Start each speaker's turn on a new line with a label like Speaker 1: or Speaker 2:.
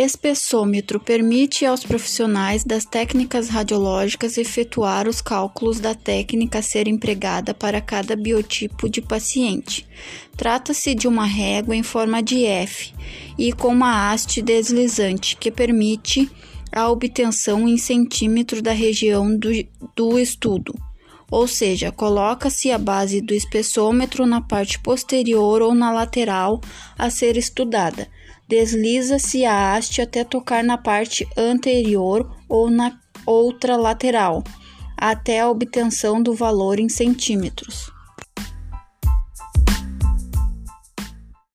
Speaker 1: Espessômetro permite aos profissionais das técnicas radiológicas efetuar os cálculos da técnica a ser empregada para cada biotipo de paciente. Trata-se de uma régua em forma de F e com uma haste deslizante que permite a obtenção em centímetro da região do, do estudo. Ou seja, coloca-se a base do espessômetro na parte posterior ou na lateral a ser estudada Desliza-se a haste até tocar na parte anterior ou na outra lateral, até a obtenção do valor em centímetros.